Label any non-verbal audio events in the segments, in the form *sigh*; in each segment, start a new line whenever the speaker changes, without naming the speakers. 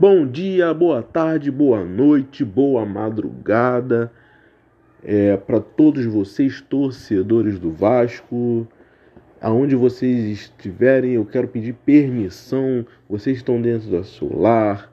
Bom dia, boa tarde, boa noite, boa madrugada é, para todos vocês, torcedores do Vasco. Aonde vocês estiverem, eu quero pedir permissão. Vocês estão dentro do seu lar,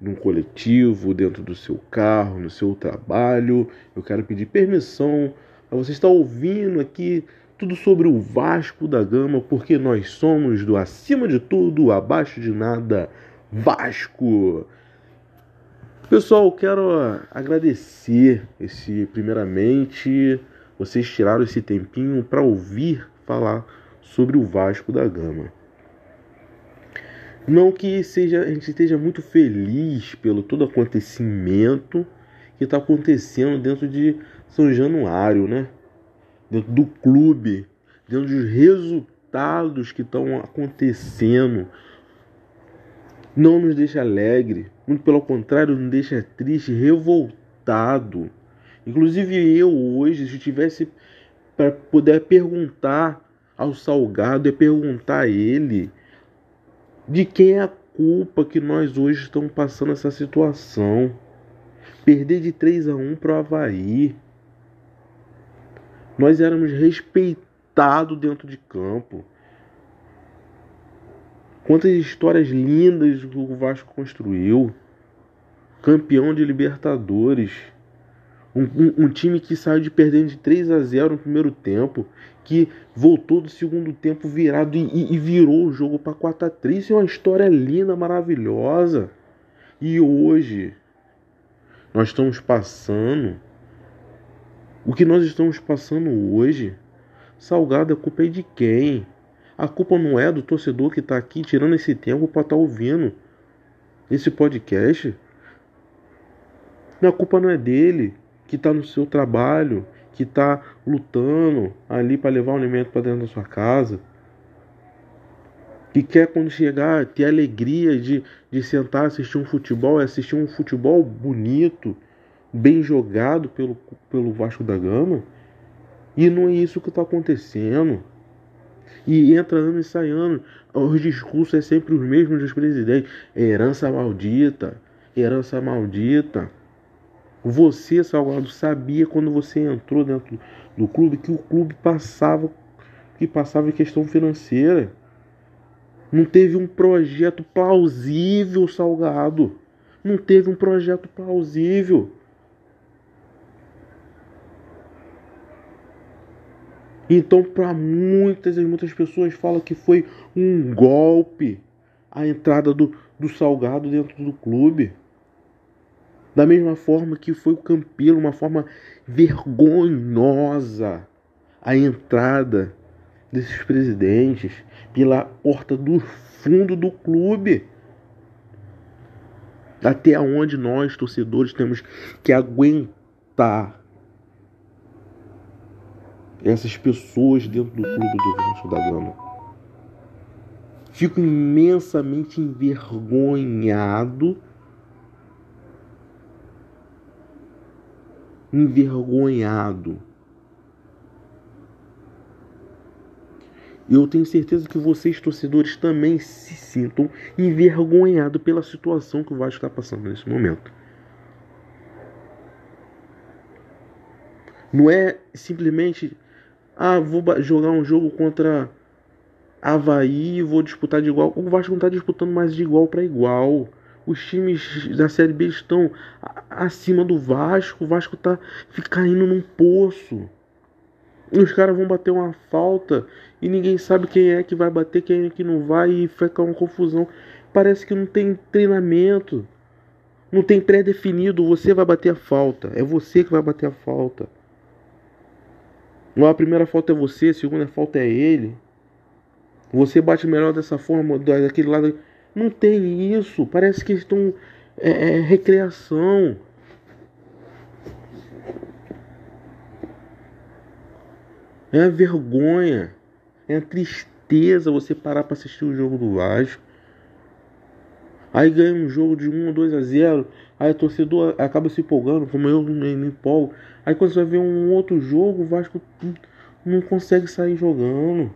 num coletivo, dentro do seu carro, no seu trabalho. Eu quero pedir permissão para você estar ouvindo aqui tudo sobre o Vasco da Gama, porque nós somos do acima de tudo, abaixo de nada, Vasco. Pessoal, quero agradecer esse primeiramente vocês tiraram esse tempinho para ouvir falar sobre o Vasco da Gama. Não que seja, a gente esteja muito feliz pelo todo acontecimento que está acontecendo dentro de São Januário, né? dentro do clube, dentro dos resultados que estão acontecendo. Não nos deixa alegre, muito pelo contrário, nos deixa triste, revoltado. Inclusive eu hoje, se tivesse para poder perguntar ao Salgado, é perguntar a ele de quem é a culpa que nós hoje estamos passando essa situação. Perder de 3 a 1 para o Havaí. Nós éramos respeitados dentro de campo. Quantas histórias lindas o Vasco construiu. Campeão de Libertadores. Um, um, um, time que saiu de perdendo de 3 a 0 no primeiro tempo, que voltou do segundo tempo virado e, e virou o jogo para 4 a 3 Isso é uma história linda, maravilhosa. E hoje nós estamos passando o que nós estamos passando hoje, Salgado, a culpa é de quem? A culpa não é do torcedor que está aqui tirando esse tempo para estar tá ouvindo esse podcast. A culpa não é dele, que está no seu trabalho, que está lutando ali para levar o alimento para dentro da sua casa. Que quer quando chegar ter alegria de, de sentar assistir um futebol, assistir um futebol bonito bem jogado pelo, pelo Vasco da Gama. E não é isso que está acontecendo. E entra ano e sai ano. Os discursos é sempre os mesmos dos presidentes. Herança maldita, herança maldita. Você, Salgado, sabia quando você entrou dentro do clube que o clube passava que passava em questão financeira. Não teve um projeto plausível, Salgado. Não teve um projeto plausível. Então, para muitas e muitas pessoas falam que foi um golpe a entrada do, do Salgado dentro do clube. Da mesma forma que foi o Campelo, uma forma vergonhosa a entrada desses presidentes pela porta do fundo do clube. Até onde nós, torcedores, temos que aguentar essas pessoas dentro do clube do Vasco da Gama. Fico imensamente envergonhado. Envergonhado. Eu tenho certeza que vocês, torcedores, também se sintam envergonhados pela situação que o Vasco está passando nesse momento. Não é simplesmente ah, vou jogar um jogo contra Havaí e vou disputar de igual. O Vasco não está disputando mais de igual para igual. Os times da Série B estão acima do Vasco. O Vasco está caindo num poço. E os caras vão bater uma falta e ninguém sabe quem é que vai bater, quem é que não vai e fica uma confusão. Parece que não tem treinamento. Não tem pré-definido, você vai bater a falta. É você que vai bater a falta. A primeira falta é você, a segunda falta é ele. Você bate melhor dessa forma, daquele lado. Não tem isso. Parece que estão. É, é recreação. É vergonha. É tristeza você parar para assistir o jogo do Vasco. Aí ganha um jogo de 1 ou 2 a 0. Aí o torcedor acaba se empolgando, como eu me, me empolgo. Aí quando você vai ver um outro jogo, o Vasco não consegue sair jogando.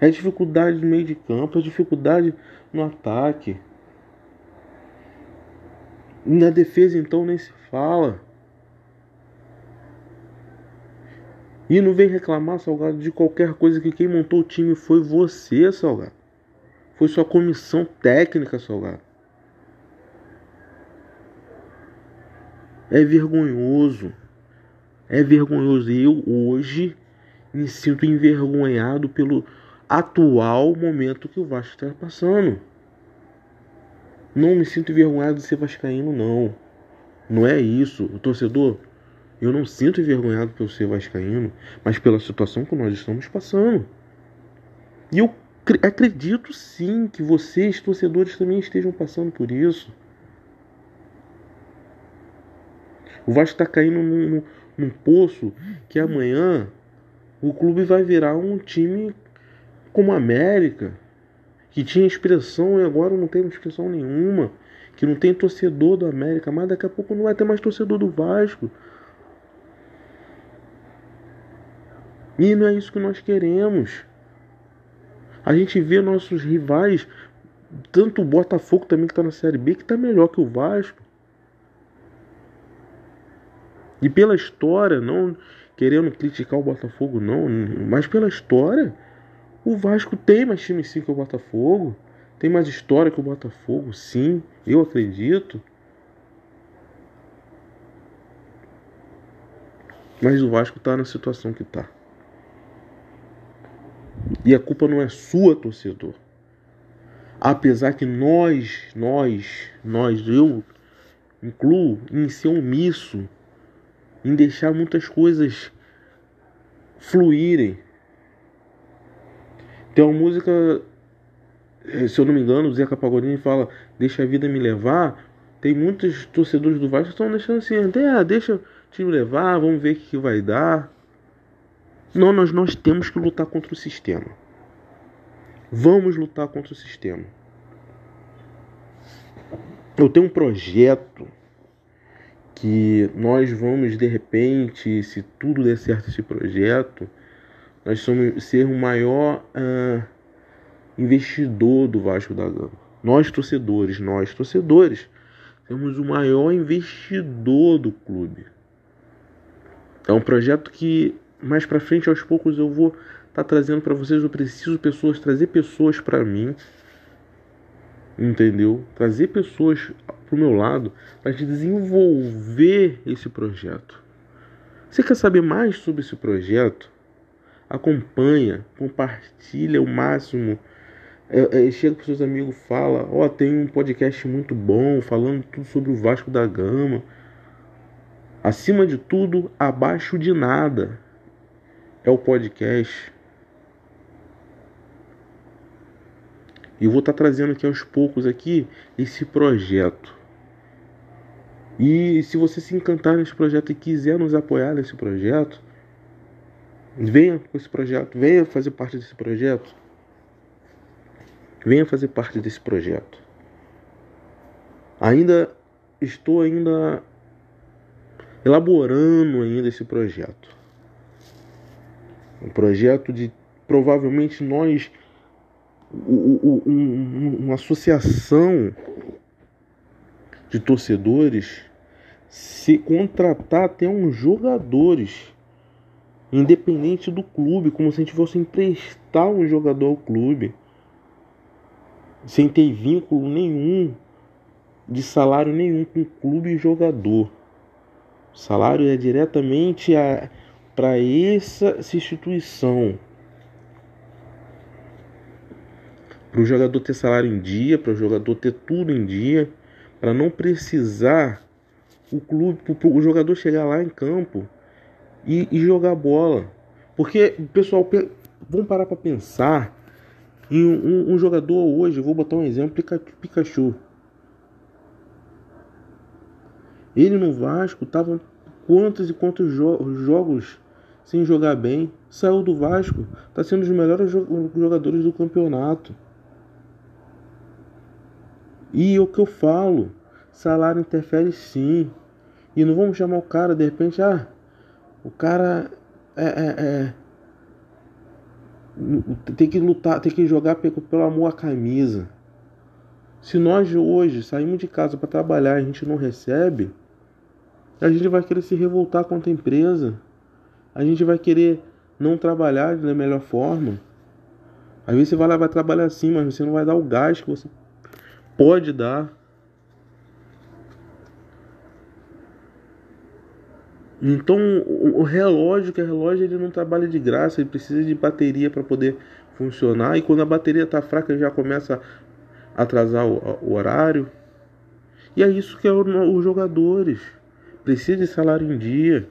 É dificuldade no meio de campo, é dificuldade no ataque. Na defesa, então, nem se fala. E não vem reclamar, Salgado, de qualquer coisa que quem montou o time foi você, Salgado. Foi sua comissão técnica, Salgado. É vergonhoso. É vergonhoso. Eu hoje me sinto envergonhado pelo atual momento que o Vasco está passando. Não me sinto envergonhado de ser vascaíno, não. Não é isso. O torcedor, eu não sinto envergonhado por ser vascaíno, mas pela situação que nós estamos passando. E eu acredito sim que vocês, torcedores, também estejam passando por isso. O Vasco está caindo num, num poço que amanhã o clube vai virar um time como a América, que tinha expressão e agora não tem expressão nenhuma, que não tem torcedor do América, mas daqui a pouco não vai ter mais torcedor do Vasco. E não é isso que nós queremos. A gente vê nossos rivais, tanto o Botafogo também que está na Série B, que está melhor que o Vasco. E pela história, não querendo criticar o Botafogo, não, mas pela história, o Vasco tem mais time sim que o Botafogo. Tem mais história que o Botafogo, sim, eu acredito. Mas o Vasco está na situação que está. E a culpa não é sua, torcedor. Apesar que nós, nós, nós, eu incluo em ser omisso, em deixar muitas coisas fluírem. Tem uma música, eh, se eu não me engano, o Zeca Pagodinho fala Deixa a vida me levar. Tem muitos torcedores do Vasco que estão deixando assim, ah, deixa o time levar, vamos ver o que vai dar. Não, nós, nós temos que lutar contra o sistema. Vamos lutar contra o sistema. Eu tenho um projeto que nós vamos de repente, se tudo der certo esse projeto, nós somos ser o maior uh, investidor do Vasco da Gama. Nós torcedores, nós torcedores, temos o maior investidor do clube. É um projeto que mais para frente, aos poucos, eu vou estar tá trazendo para vocês. Eu preciso pessoas, trazer pessoas para mim, entendeu? Trazer pessoas para o meu lado para desenvolver esse projeto. Você quer saber mais sobre esse projeto? Acompanha, compartilha o máximo. É, é, chega para seus amigos, fala, ó, oh, tem um podcast muito bom falando tudo sobre o Vasco da Gama. Acima de tudo, abaixo de nada é o podcast. E vou estar tá trazendo aqui aos poucos aqui esse projeto. E se você se encantar nesse projeto e quiser nos apoiar nesse projeto, venha com esse projeto, venha fazer parte desse projeto. Venha fazer parte desse projeto. Ainda estou ainda elaborando ainda esse projeto. Um projeto de provavelmente nós uma associação de torcedores se contratar até uns jogadores independente do clube, como se a gente fosse emprestar um jogador ao clube sem ter vínculo nenhum de salário nenhum com clube e jogador. O salário é diretamente para essa instituição. Para o jogador ter salário em dia, para o jogador ter tudo em dia, para não precisar o clube, o jogador chegar lá em campo e, e jogar bola. Porque, pessoal, vamos parar para pensar em um, um, jogador hoje, vou botar um exemplo, Pikachu. Ele no Vasco tava quantos e quantos jo jogos sem jogar bem, saiu do Vasco, está sendo um dos melhores jogadores do campeonato. E o que eu falo, salário interfere sim. E não vamos chamar o cara, de repente, ah, o cara é, é, é tem que lutar, tem que jogar pelo amor à camisa. Se nós hoje saímos de casa para trabalhar e a gente não recebe, a gente vai querer se revoltar contra a empresa. A gente vai querer não trabalhar da melhor forma. Às vezes você vai lá vai trabalhar assim, mas você não vai dar o gás que você pode dar. Então o relógio, que é relógio, ele não trabalha de graça, ele precisa de bateria para poder funcionar. E quando a bateria está fraca, já começa a atrasar o, o, horário. E é isso que é o, os jogadores. Precisa de salário em dia.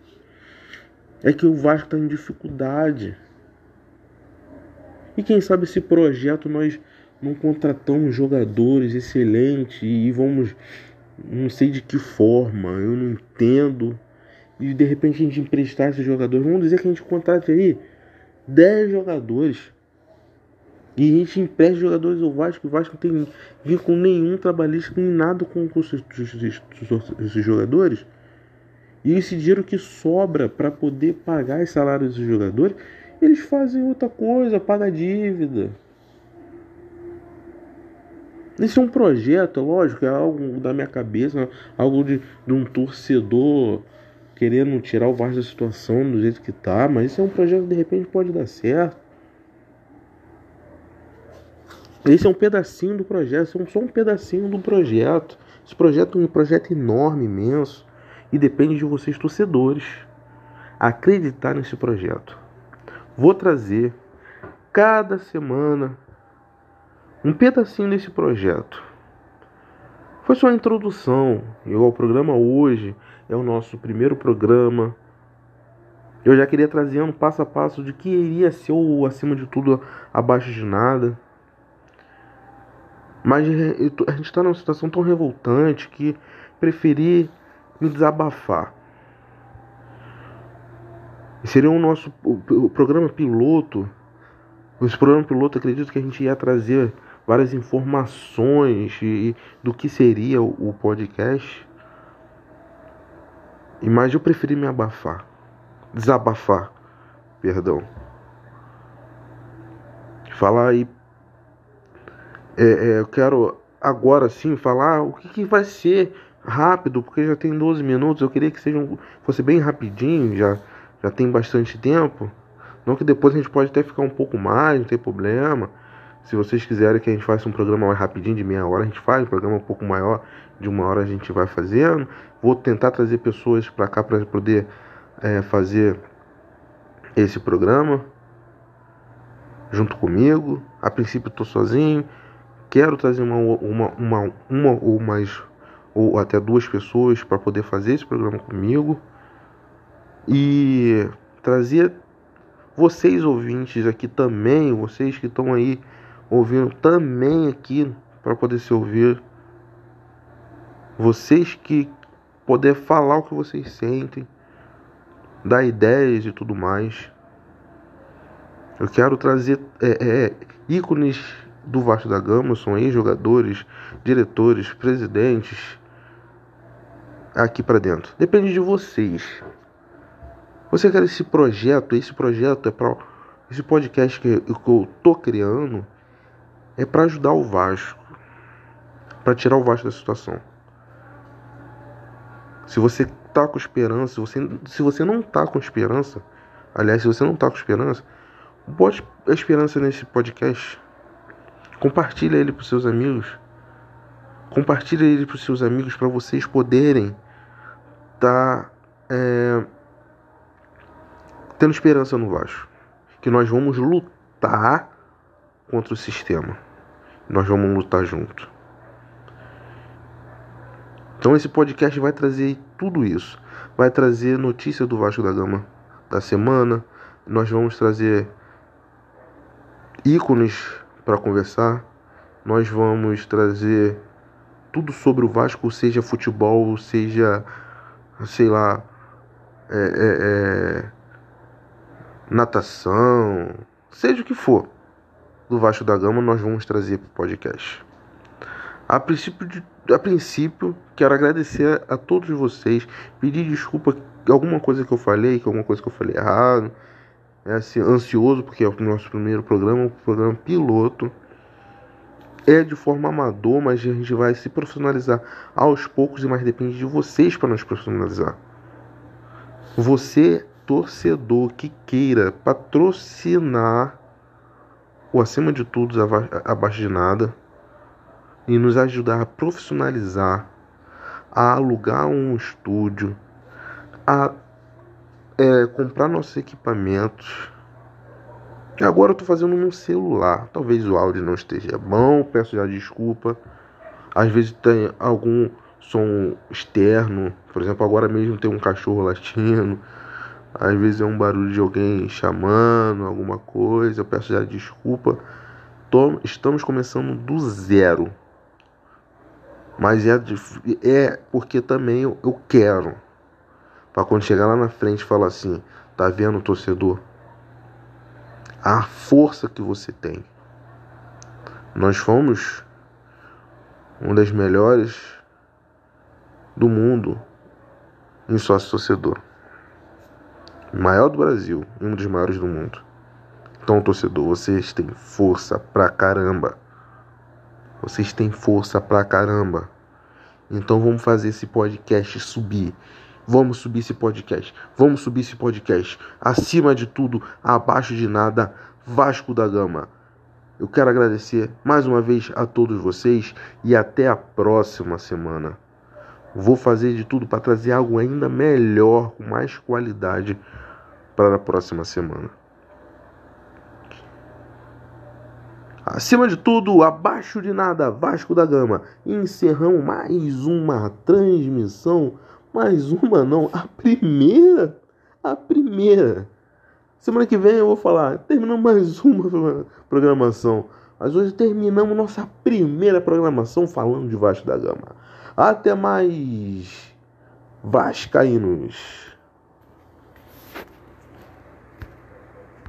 É que o Vasco está em dificuldade. E quem sabe esse projeto nós não contratamos jogadores excelentes e vamos, não sei de que forma, eu não entendo. E de repente a gente emprestar esses jogadores. Vamos dizer que a gente contrate aí 10 jogadores. E a gente empresta jogadores ao Vasco. O Vasco tem vínculo nenhum trabalhista, nem nada com, esses, esses jogadores. E esse dinheiro que sobra para poder pagar os salários dos jogadores, eles fazem outra coisa, paga dívida. Isso é um projeto, lógico, é algo da minha cabeça, algo de, de um torcedor querendo tirar o Vasco da situação do jeito que tá, mas isso é um projeto que de repente pode dar certo. Esse é um pedacinho do projeto, é só um pedacinho do projeto. Esse projeto é um projeto enorme, imenso, e depende de vocês, torcedores, acreditar nesse projeto. Vou trazer cada semana um pedacinho desse projeto. Foi só a introdução. Eu ao programa hoje é o nosso primeiro programa. Eu já queria trazer um passo a passo de que iria ser o acima de tudo abaixo de nada. Mas a gente está numa situação tão revoltante que preferi me desabafar. Seria o nosso o, o programa piloto. Esse programa piloto, acredito que a gente ia trazer várias informações e, do que seria o, o podcast. Mas eu preferi me abafar. Desabafar. Perdão. Falar aí é, é, eu quero agora sim falar o que, que, vai ser rápido, porque já tem 12 minutos. Eu queria que seja um, fosse bem rapidinho, já, já tem bastante tempo. Não que depois a gente pode até ficar um pouco mais, não tem problema. Se vocês quiserem que a gente faça um programa mais rapidinho, de meia hora, a gente faz. Um programa um pouco maior, de uma hora a gente vai fazendo. Vou tentar trazer pessoas para cá para poder é, fazer esse programa junto comigo. A princípio estou sozinho. Quero trazer uma, uma, uma, uma ou mais ou até duas pessoas para poder fazer esse programa comigo e trazer vocês ouvintes aqui também, vocês que estão aí ouvindo também aqui para poder se ouvir, vocês que poder falar o que vocês sentem, dar ideias e tudo mais. Eu quero trazer é, é, ícones do Vasco da Gama são ex-jogadores, diretores, presidentes aqui para dentro. Depende de vocês. Você quer esse projeto? Esse projeto é para esse podcast que eu tô criando é para ajudar o Vasco, para tirar o Vasco da situação. Se você tá com esperança, se você, se você não tá com esperança, aliás, se você não tá com esperança, bote a esperança nesse podcast. Compartilha ele para seus amigos. Compartilha ele para seus amigos para vocês poderem tá, é, tendo esperança no Vasco. Que nós vamos lutar contra o sistema. Nós vamos lutar junto. Então esse podcast vai trazer tudo isso. Vai trazer notícia do Vasco da Gama da semana. Nós vamos trazer ícones para conversar. Nós vamos trazer tudo sobre o Vasco, seja futebol, seja, sei lá, é, é, é, natação, seja o que for do Vasco da Gama, nós vamos trazer para o podcast. A princípio, de, a princípio, quero agradecer a todos vocês, pedir desculpa alguma coisa que eu falei, que alguma coisa que eu falei errado. É assim, ansioso porque é o nosso primeiro programa, o programa piloto. é de forma amador, mas a gente vai se profissionalizar aos poucos e mais depende de vocês para nos profissionalizar. Você, torcedor que queira patrocinar o acima de tudo, abaixo de nada, e nos ajudar a profissionalizar, a alugar um estúdio, a é, comprar nossos equipamentos. Agora eu estou fazendo no celular. Talvez o áudio não esteja bom, peço já desculpa. Às vezes tem algum som externo, por exemplo, agora mesmo tem um cachorro latindo. Às vezes é um barulho de alguém chamando, alguma coisa. Eu peço já desculpa. Estamos começando do zero. Mas é, é porque também eu, eu quero. Para quando chegar lá na frente falar assim, tá vendo torcedor? A força que você tem. Nós fomos um das melhores do mundo em sócio torcedor. Maior do Brasil e um dos maiores do mundo. Então, torcedor, vocês têm força pra caramba. Vocês têm força pra caramba. Então vamos fazer esse podcast subir. Vamos subir esse podcast. Vamos subir esse podcast. Acima de tudo, abaixo de nada, Vasco da Gama. Eu quero agradecer mais uma vez a todos vocês e até a próxima semana. Vou fazer de tudo para trazer algo ainda melhor, com mais qualidade para a próxima semana. Acima de tudo, abaixo de nada, Vasco da Gama. Encerramos mais uma transmissão mais uma não, a primeira, a primeira. Semana que vem eu vou falar, terminamos mais uma *laughs* programação. Mas hoje terminamos nossa primeira programação falando de Vasco da Gama. Até mais, Vascaínos.